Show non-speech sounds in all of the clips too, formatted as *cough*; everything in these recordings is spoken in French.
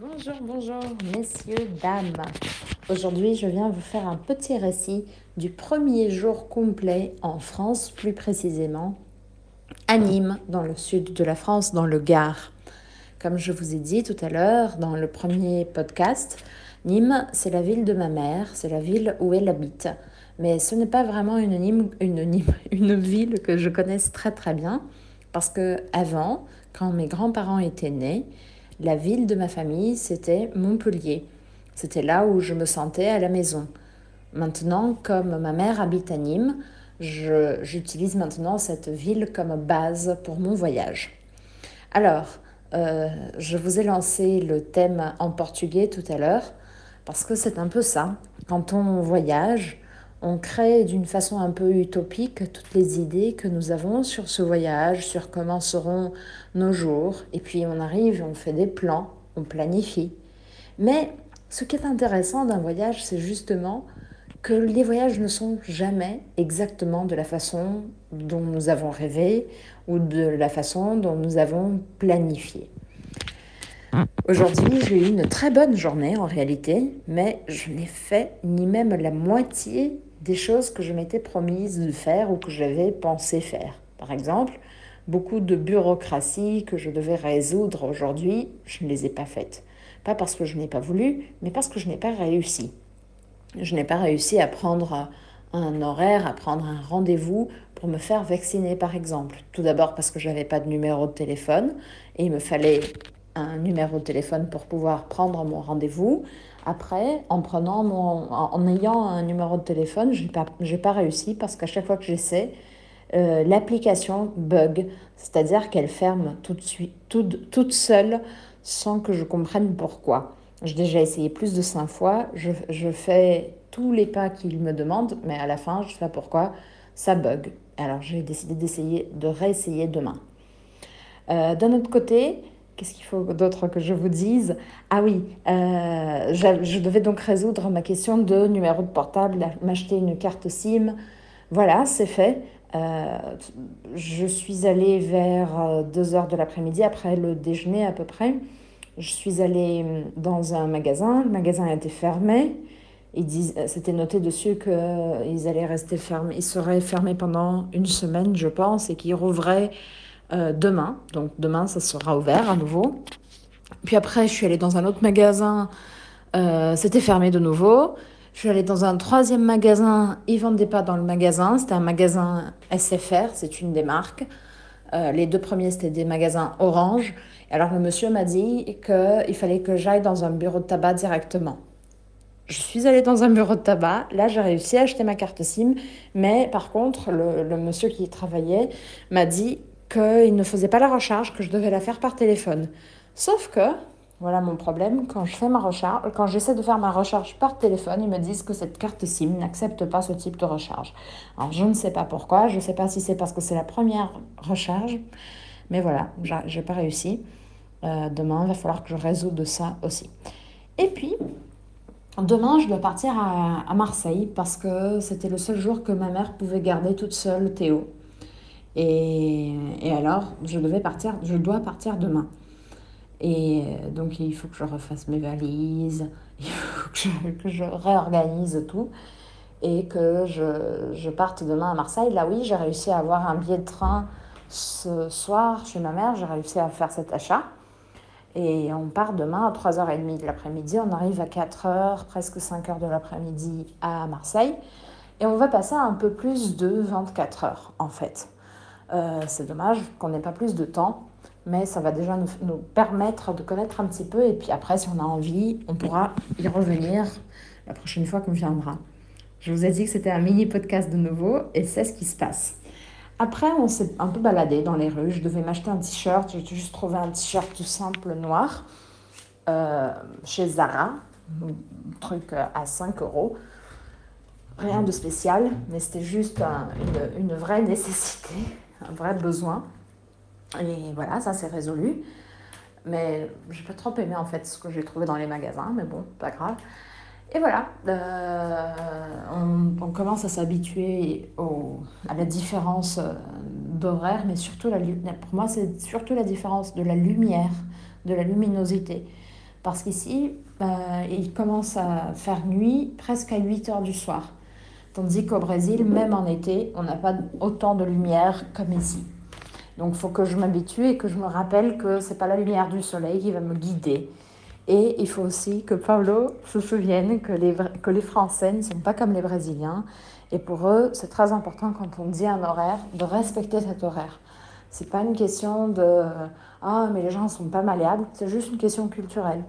Bonjour, bonjour, messieurs, dames. Aujourd'hui, je viens vous faire un petit récit du premier jour complet en France, plus précisément à Nîmes, dans le sud de la France, dans le Gard. Comme je vous ai dit tout à l'heure dans le premier podcast, Nîmes, c'est la ville de ma mère, c'est la ville où elle habite. Mais ce n'est pas vraiment une, Nîmes, une, Nîmes, *laughs* une ville que je connaisse très très bien, parce que avant, quand mes grands-parents étaient nés, la ville de ma famille, c'était Montpellier. C'était là où je me sentais à la maison. Maintenant, comme ma mère habite à Nîmes, j'utilise maintenant cette ville comme base pour mon voyage. Alors, euh, je vous ai lancé le thème en portugais tout à l'heure parce que c'est un peu ça. Quand on voyage, on crée d'une façon un peu utopique toutes les idées que nous avons sur ce voyage, sur comment seront nos jours, et puis on arrive, on fait des plans, on planifie. Mais ce qui est intéressant d'un voyage, c'est justement que les voyages ne sont jamais exactement de la façon dont nous avons rêvé ou de la façon dont nous avons planifié. Aujourd'hui, j'ai eu une très bonne journée en réalité, mais je n'ai fait ni même la moitié des choses que je m'étais promise de faire ou que j'avais pensé faire. Par exemple, beaucoup de bureaucratie que je devais résoudre aujourd'hui, je ne les ai pas faites. Pas parce que je n'ai pas voulu, mais parce que je n'ai pas réussi. Je n'ai pas réussi à prendre un horaire, à prendre un rendez-vous pour me faire vacciner, par exemple. Tout d'abord parce que je n'avais pas de numéro de téléphone et il me fallait un numéro de téléphone pour pouvoir prendre mon rendez-vous. Après, en prenant mon, en ayant un numéro de téléphone, je n'ai pas, pas réussi parce qu'à chaque fois que j'essaie, euh, l'application bug, c'est-à-dire qu'elle ferme tout de suite, toute, toute seule sans que je comprenne pourquoi. J'ai déjà essayé plus de cinq fois, je, je fais tous les pas qu'il me demande, mais à la fin, je sais pas pourquoi, ça bug. Alors j'ai décidé d'essayer, de réessayer demain. Euh, D'un autre côté, Qu'est-ce qu'il faut d'autre que je vous dise? Ah oui, euh, je, devais donc résoudre ma question de numéro de portable, m'acheter une carte SIM. Voilà, c'est fait. Euh, je suis allée vers 2 euh, de l'après-midi, après le déjeuner à peu près. Je suis allée dans un magasin. Le magasin a été fermé. C'était noté dessus qu'ils allaient rester fermés. Ils seraient fermés pendant une semaine, je pense, et qu'ils rouvraient euh, demain. Donc demain, ça sera ouvert à nouveau. Puis après, je suis allée dans un autre magasin, euh, c'était fermé de nouveau. Je suis allée dans un troisième magasin, ils vendaient pas dans le magasin, c'était un magasin SFR, c'est une des marques. Euh, les deux premiers, c'était des magasins orange. Alors le monsieur m'a dit qu'il fallait que j'aille dans un bureau de tabac directement. Je suis allée dans un bureau de tabac, là j'ai réussi à acheter ma carte SIM, mais par contre le, monsieur qui travaillait m'a dit qu'il ne faisait pas la recharge, que je devais la faire par téléphone. Sauf que, voilà mon problème, quand je fais ma recharge, quand j'essaie de faire ma recharge par téléphone, ils me disent que cette carte SIM n'accepte pas ce type de recharge. Alors je ne sais pas pourquoi, je ne sais pas si c'est parce que c'est la première recharge, mais voilà, j'ai pas réussi. Euh, demain, il va falloir que je résoudre ça aussi. Et puis, demain, je dois partir à Marseille parce que c'était le seul jour que ma mère pouvait garder toute seule Théo. Et, alors, je devais partir, je dois partir demain. Et donc, il faut que je refasse mes valises, *laughs* il faut que je, réorganise tout et que je, parte demain à Marseille. Là, oui, j'ai réussi à avoir un billet de train ce soir chez ma mère, j'ai réussi à faire cet achat. Et on part demain à 3h30 de l'après-midi, on arrive à 4h, presque 5h de l'après-midi à Marseille. Et on va passer un peu plus de 24 heures, en fait. Euh, c'est dommage qu'on n'ait pas plus de temps, mais ça va déjà nous, permettre de connaître un petit peu. Et puis après, si on a envie, on pourra y revenir la prochaine fois qu'on viendra. Je vous ai dit que c'était un mini podcast de nouveau et c'est ce qui se passe. Après, on s'est un peu baladé dans les rues. Je devais m'acheter un t-shirt. J'ai juste trouvé un t-shirt tout simple noir euh, chez Zara. Un truc à 5 euros. Rien de spécial, mais c'était juste une, une vraie nécessité un vrai besoin. Et voilà, ça s'est résolu. Mais j'ai pas trop aimé en fait ce que j'ai trouvé dans les magasins, mais bon, pas grave. Et voilà, euh, on, commence à s'habituer à la différence euh, d'horaire, mais surtout, la, pour moi, c'est surtout la différence de la lumière, de la luminosité. Parce qu'ici, euh, il commence à faire nuit presque à 8 heures du soir. Tandis qu'au Brésil, même en été, on n'a pas autant de lumière comme ici. Donc il faut que je m'habitue et que je me rappelle que c'est pas la lumière du soleil qui va me guider. Et il faut aussi que Paulo se souvienne que les, que les Français ne sont pas comme les Brésiliens. Et pour eux, c'est très important quand on dit un horaire, de respecter cet horaire. C'est pas une question de ah mais les gens sont pas malléables, c'est juste une question culturelle.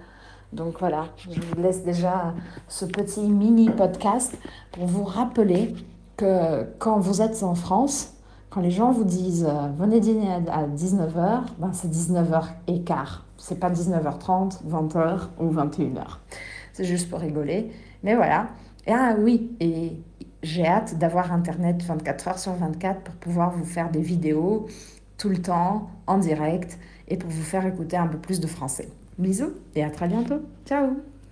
Donc voilà, je vous laisse déjà ce petit mini podcast pour vous rappeler que quand vous êtes en France, quand les gens vous disent euh, venez dîner à 19h, ben c'est 19h et quart. C'est pas 19h30, 20h ou 21h. C'est juste pour rigoler. Mais voilà. Et ah oui, et j'ai hâte d'avoir Internet 24 h sur 24 pour pouvoir vous faire des vidéos tout le temps, en direct, et pour vous faire écouter un peu plus de français. Bisous et à très bientôt. Ciao